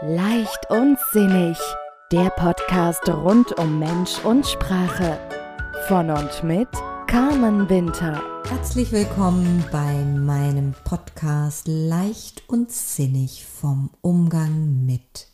Leicht und sinnig. Der Podcast rund um Mensch und Sprache. Von und mit Carmen Winter. Herzlich willkommen bei meinem Podcast Leicht und sinnig vom Umgang mit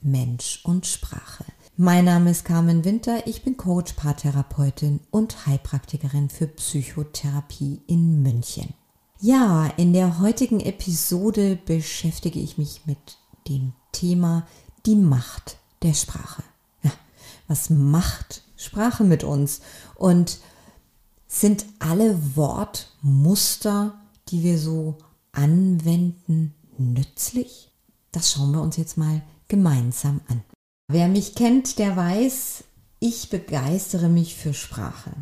Mensch und Sprache. Mein Name ist Carmen Winter, ich bin Coach, Paartherapeutin und Heilpraktikerin für Psychotherapie in München. Ja, in der heutigen Episode beschäftige ich mich mit dem Thema die Macht der Sprache. Ja, was macht Sprache mit uns? Und sind alle Wortmuster, die wir so anwenden, nützlich? Das schauen wir uns jetzt mal gemeinsam an. Wer mich kennt, der weiß, ich begeistere mich für Sprache.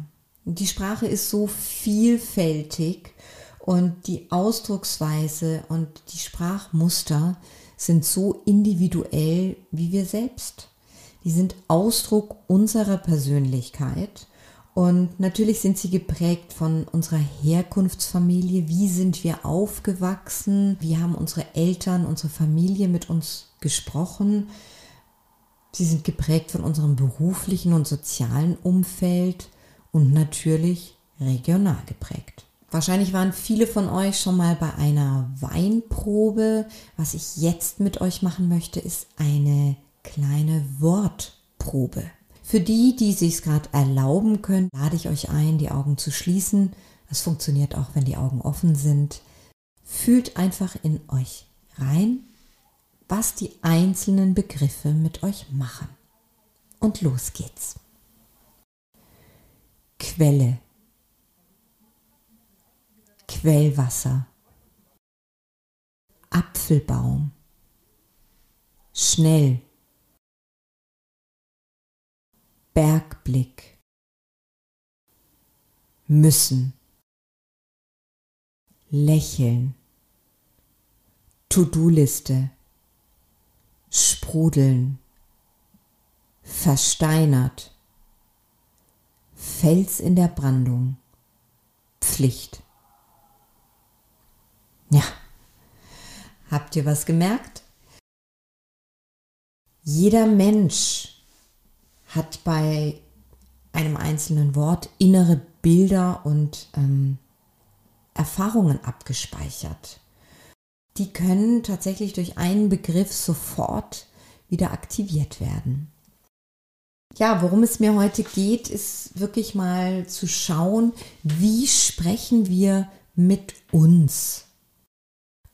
Die Sprache ist so vielfältig und die Ausdrucksweise und die Sprachmuster sind so individuell wie wir selbst. Die sind Ausdruck unserer Persönlichkeit und natürlich sind sie geprägt von unserer Herkunftsfamilie. Wie sind wir aufgewachsen? Wie haben unsere Eltern, unsere Familie mit uns gesprochen? Sie sind geprägt von unserem beruflichen und sozialen Umfeld und natürlich regional geprägt. Wahrscheinlich waren viele von euch schon mal bei einer Weinprobe. Was ich jetzt mit euch machen möchte, ist eine kleine Wortprobe. Für die, die sich gerade erlauben können, lade ich euch ein, die Augen zu schließen. Das funktioniert auch, wenn die Augen offen sind. Fühlt einfach in euch rein, was die einzelnen Begriffe mit euch machen. Und los geht's. Quelle Quellwasser, Apfelbaum, schnell, Bergblick, müssen, lächeln, To-Do-Liste, sprudeln, versteinert, Fels in der Brandung, Pflicht. Ja. Habt ihr was gemerkt? Jeder Mensch hat bei einem einzelnen Wort innere Bilder und ähm, Erfahrungen abgespeichert. Die können tatsächlich durch einen Begriff sofort wieder aktiviert werden. Ja, worum es mir heute geht, ist wirklich mal zu schauen, wie sprechen wir mit uns.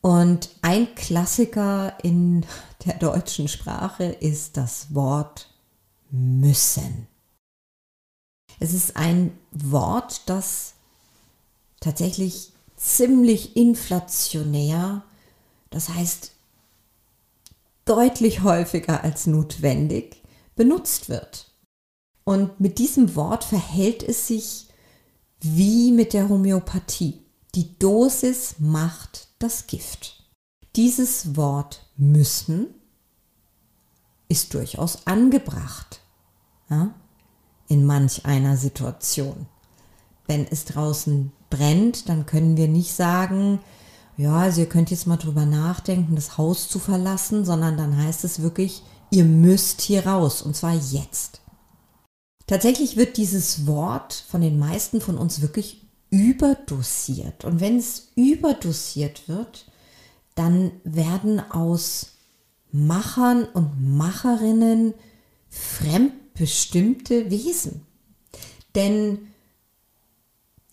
Und ein Klassiker in der deutschen Sprache ist das Wort müssen. Es ist ein Wort, das tatsächlich ziemlich inflationär, das heißt deutlich häufiger als notwendig, benutzt wird. Und mit diesem Wort verhält es sich wie mit der Homöopathie. Die Dosis macht das Gift. Dieses Wort müssen ist durchaus angebracht ja, in manch einer Situation. Wenn es draußen brennt, dann können wir nicht sagen, ja, also ihr könnt jetzt mal drüber nachdenken, das Haus zu verlassen, sondern dann heißt es wirklich, ihr müsst hier raus und zwar jetzt. Tatsächlich wird dieses Wort von den meisten von uns wirklich überdosiert. Und wenn es überdosiert wird, dann werden aus Machern und Macherinnen fremdbestimmte Wesen. Denn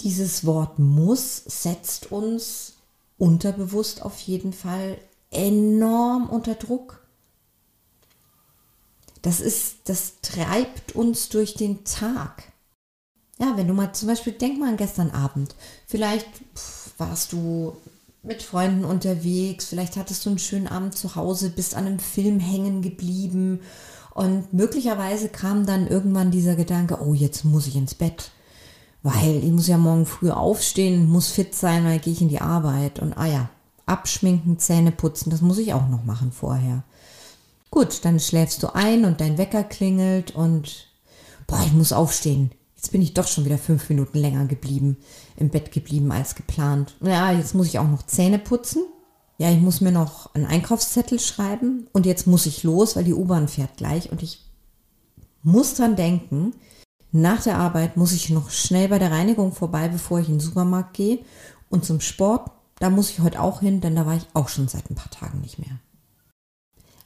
dieses Wort muss setzt uns unterbewusst auf jeden Fall enorm unter Druck. Das ist, das treibt uns durch den Tag. Ja, wenn du mal zum Beispiel, denk mal an gestern Abend. Vielleicht pff, warst du mit Freunden unterwegs, vielleicht hattest du einen schönen Abend zu Hause, bist an einem Film hängen geblieben und möglicherweise kam dann irgendwann dieser Gedanke, oh, jetzt muss ich ins Bett, weil ich muss ja morgen früh aufstehen, muss fit sein, weil gehe ich in die Arbeit und ah ja, abschminken, Zähne putzen, das muss ich auch noch machen vorher. Gut, dann schläfst du ein und dein Wecker klingelt und boah, ich muss aufstehen. Jetzt bin ich doch schon wieder fünf Minuten länger geblieben, im Bett geblieben als geplant. Ja, jetzt muss ich auch noch Zähne putzen. ja, ich muss mir noch einen Einkaufszettel schreiben und jetzt muss ich los, weil die U-Bahn fährt gleich und ich muss dran denken, nach der Arbeit muss ich noch schnell bei der Reinigung vorbei, bevor ich in den Supermarkt gehe und zum Sport, da muss ich heute auch hin, denn da war ich auch schon seit ein paar Tagen nicht mehr.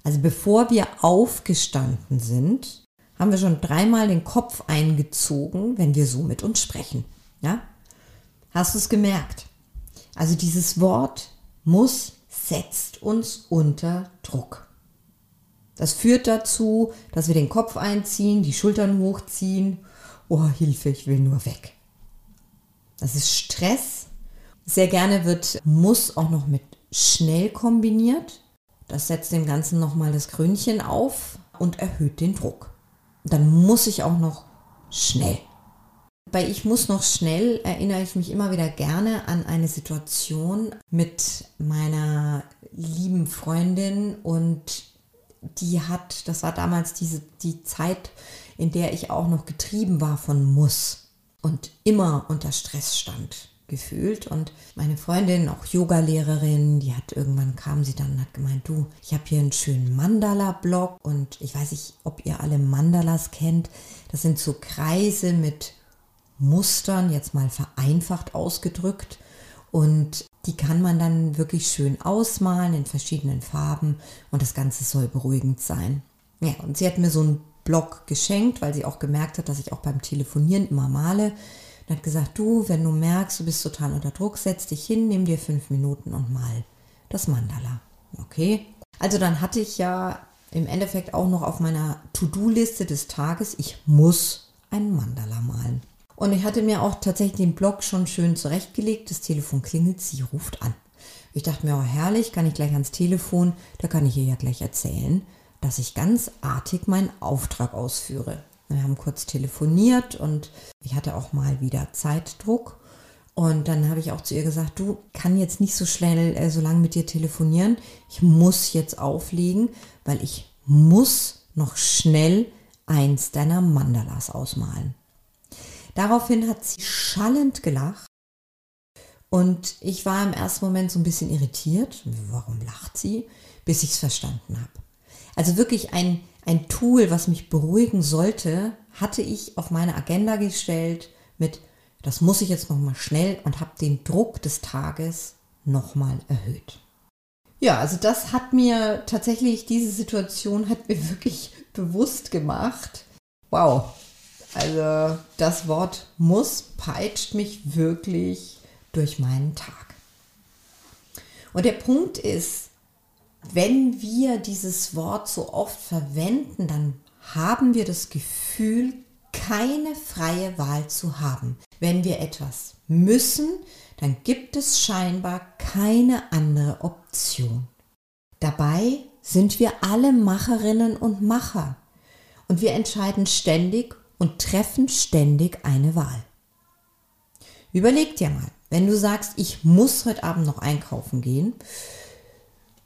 Also bevor wir aufgestanden sind, haben wir schon dreimal den Kopf eingezogen, wenn wir so mit uns sprechen. Ja? Hast du es gemerkt? Also dieses Wort muss setzt uns unter Druck. Das führt dazu, dass wir den Kopf einziehen, die Schultern hochziehen. Oh, Hilfe, ich will nur weg. Das ist Stress. Sehr gerne wird muss auch noch mit schnell kombiniert. Das setzt dem Ganzen nochmal das Krönchen auf und erhöht den Druck. Dann muss ich auch noch schnell. Bei Ich muss noch schnell erinnere ich mich immer wieder gerne an eine Situation mit meiner lieben Freundin und die hat, das war damals diese, die Zeit, in der ich auch noch getrieben war von Muss und immer unter Stress stand gefühlt. Und meine Freundin, auch Yogalehrerin, die hat irgendwann kam sie dann und hat gemeint, du, ich habe hier einen schönen Mandala-Blog und ich weiß nicht, ob ihr alle Mandalas kennt. Das sind so Kreise mit Mustern, jetzt mal vereinfacht ausgedrückt. Und die kann man dann wirklich schön ausmalen in verschiedenen Farben und das Ganze soll beruhigend sein. Ja, und sie hat mir so einen Blog geschenkt, weil sie auch gemerkt hat, dass ich auch beim Telefonieren immer male. Und hat gesagt, du, wenn du merkst, du bist total unter Druck, setz dich hin, nimm dir fünf Minuten und mal das Mandala. Okay. Also dann hatte ich ja im Endeffekt auch noch auf meiner To-Do-Liste des Tages, ich muss ein Mandala malen. Und ich hatte mir auch tatsächlich den Blog schon schön zurechtgelegt. Das Telefon klingelt, sie ruft an. Ich dachte mir, oh herrlich, kann ich gleich ans Telefon, da kann ich ihr ja gleich erzählen, dass ich ganz artig meinen Auftrag ausführe. Wir haben kurz telefoniert und ich hatte auch mal wieder Zeitdruck. Und dann habe ich auch zu ihr gesagt, du kann jetzt nicht so schnell äh, so lange mit dir telefonieren. Ich muss jetzt auflegen, weil ich muss noch schnell eins deiner Mandalas ausmalen. Daraufhin hat sie schallend gelacht und ich war im ersten Moment so ein bisschen irritiert. Warum lacht sie? Bis ich es verstanden habe. Also wirklich ein, ein Tool, was mich beruhigen sollte, hatte ich auf meine Agenda gestellt mit, das muss ich jetzt nochmal schnell und habe den Druck des Tages nochmal erhöht. Ja, also das hat mir tatsächlich, diese Situation hat mir wirklich bewusst gemacht, wow, also das Wort muss peitscht mich wirklich durch meinen Tag. Und der Punkt ist, wenn wir dieses Wort so oft verwenden, dann haben wir das Gefühl, keine freie Wahl zu haben. Wenn wir etwas müssen, dann gibt es scheinbar keine andere Option. Dabei sind wir alle Macherinnen und Macher und wir entscheiden ständig und treffen ständig eine Wahl. Überleg dir mal, wenn du sagst, ich muss heute Abend noch einkaufen gehen,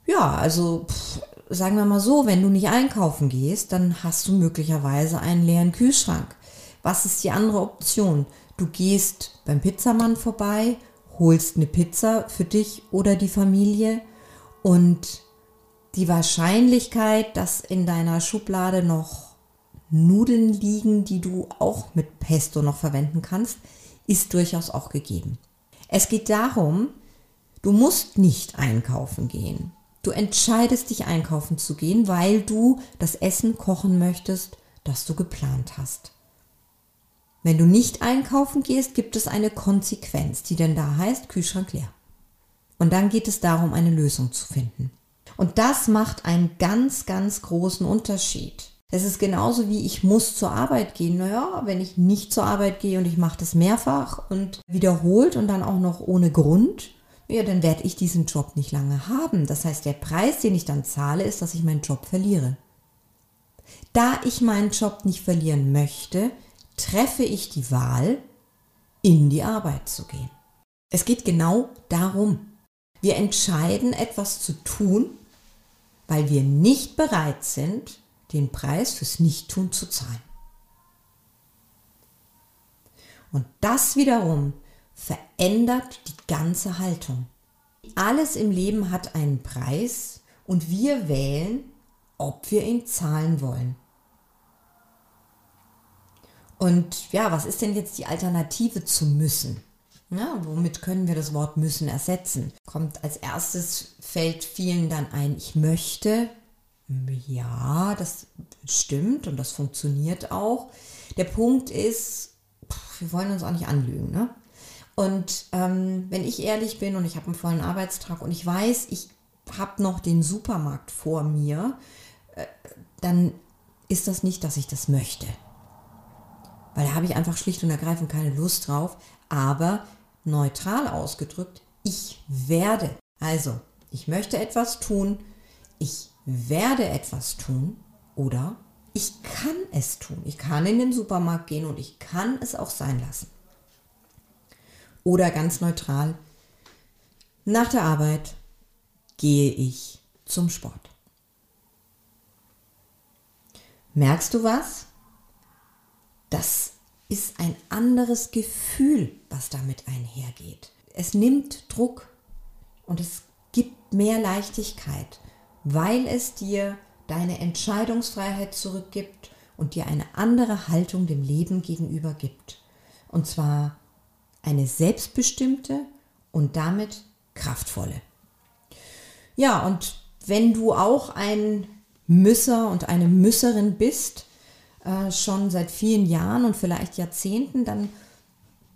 ja, also pff, sagen wir mal so, wenn du nicht einkaufen gehst, dann hast du möglicherweise einen leeren Kühlschrank. Was ist die andere Option? Du gehst beim Pizzamann vorbei, holst eine Pizza für dich oder die Familie und die Wahrscheinlichkeit, dass in deiner Schublade noch Nudeln liegen, die du auch mit Pesto noch verwenden kannst, ist durchaus auch gegeben. Es geht darum, du musst nicht einkaufen gehen. Du entscheidest dich einkaufen zu gehen, weil du das Essen kochen möchtest, das du geplant hast. Wenn du nicht einkaufen gehst, gibt es eine Konsequenz, die denn da heißt Kühlschrank leer. Und dann geht es darum, eine Lösung zu finden. Und das macht einen ganz, ganz großen Unterschied. Es ist genauso wie ich muss zur Arbeit gehen. Naja, wenn ich nicht zur Arbeit gehe und ich mache das mehrfach und wiederholt und dann auch noch ohne Grund, ja, dann werde ich diesen Job nicht lange haben. Das heißt, der Preis, den ich dann zahle, ist, dass ich meinen Job verliere. Da ich meinen Job nicht verlieren möchte, treffe ich die Wahl, in die Arbeit zu gehen. Es geht genau darum. Wir entscheiden etwas zu tun, weil wir nicht bereit sind, den Preis fürs Nichttun zu zahlen. Und das wiederum verändert die ganze Haltung. Alles im Leben hat einen Preis und wir wählen, ob wir ihn zahlen wollen. Und ja, was ist denn jetzt die Alternative zu müssen? Ja, womit können wir das Wort müssen ersetzen? Kommt als erstes, fällt vielen dann ein, ich möchte. Ja, das stimmt und das funktioniert auch. Der Punkt ist, wir wollen uns auch nicht anlügen. Ne? Und ähm, wenn ich ehrlich bin und ich habe einen vollen Arbeitstag und ich weiß, ich habe noch den Supermarkt vor mir, äh, dann ist das nicht, dass ich das möchte. Weil da habe ich einfach schlicht und ergreifend keine Lust drauf. Aber neutral ausgedrückt, ich werde. Also, ich möchte etwas tun, ich werde etwas tun oder ich kann es tun. Ich kann in den Supermarkt gehen und ich kann es auch sein lassen. Oder ganz neutral, nach der Arbeit gehe ich zum Sport. Merkst du was? Das ist ein anderes Gefühl, was damit einhergeht. Es nimmt Druck und es gibt mehr Leichtigkeit, weil es dir deine Entscheidungsfreiheit zurückgibt und dir eine andere Haltung dem Leben gegenüber gibt. Und zwar eine selbstbestimmte und damit kraftvolle. Ja, und wenn du auch ein Müsser und eine Müsserin bist, äh, schon seit vielen Jahren und vielleicht Jahrzehnten, dann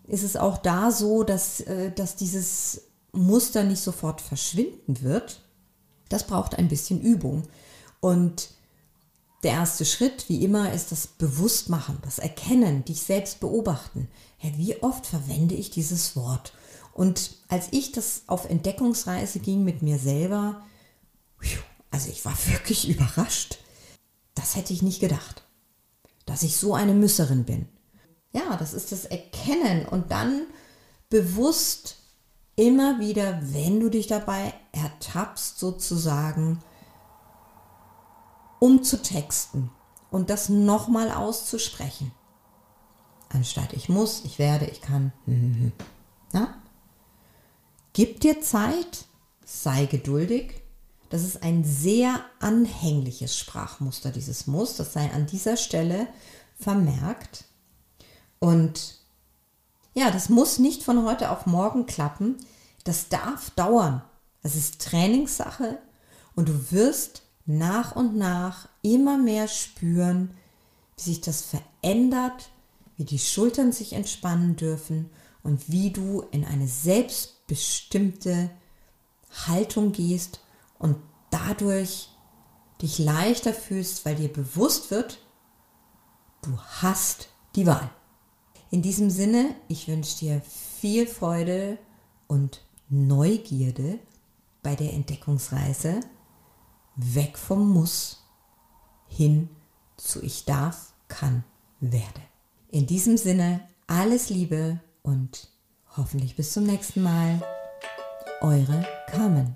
ist es auch da so, dass, äh, dass dieses Muster nicht sofort verschwinden wird. Das braucht ein bisschen Übung. Und der erste Schritt, wie immer, ist das Bewusstmachen, das Erkennen, dich selbst beobachten. Ja, wie oft verwende ich dieses Wort? Und als ich das auf Entdeckungsreise ging mit mir selber, also ich war wirklich überrascht. Das hätte ich nicht gedacht dass ich so eine Müsserin bin. Ja, das ist das Erkennen und dann bewusst immer wieder, wenn du dich dabei ertappst, sozusagen umzutexten und das nochmal auszusprechen. Anstatt ich muss, ich werde, ich kann. Ja? Gib dir Zeit, sei geduldig das ist ein sehr anhängliches Sprachmuster, dieses Muss. Das sei an dieser Stelle vermerkt. Und ja, das muss nicht von heute auf morgen klappen. Das darf dauern. Das ist Trainingssache und du wirst nach und nach immer mehr spüren, wie sich das verändert, wie die Schultern sich entspannen dürfen und wie du in eine selbstbestimmte Haltung gehst und dadurch dich leichter fühlst, weil dir bewusst wird, du hast die Wahl. In diesem Sinne, ich wünsche dir viel Freude und Neugierde bei der Entdeckungsreise weg vom Muss hin zu ich darf, kann, werde. In diesem Sinne, alles Liebe und hoffentlich bis zum nächsten Mal. Eure Carmen.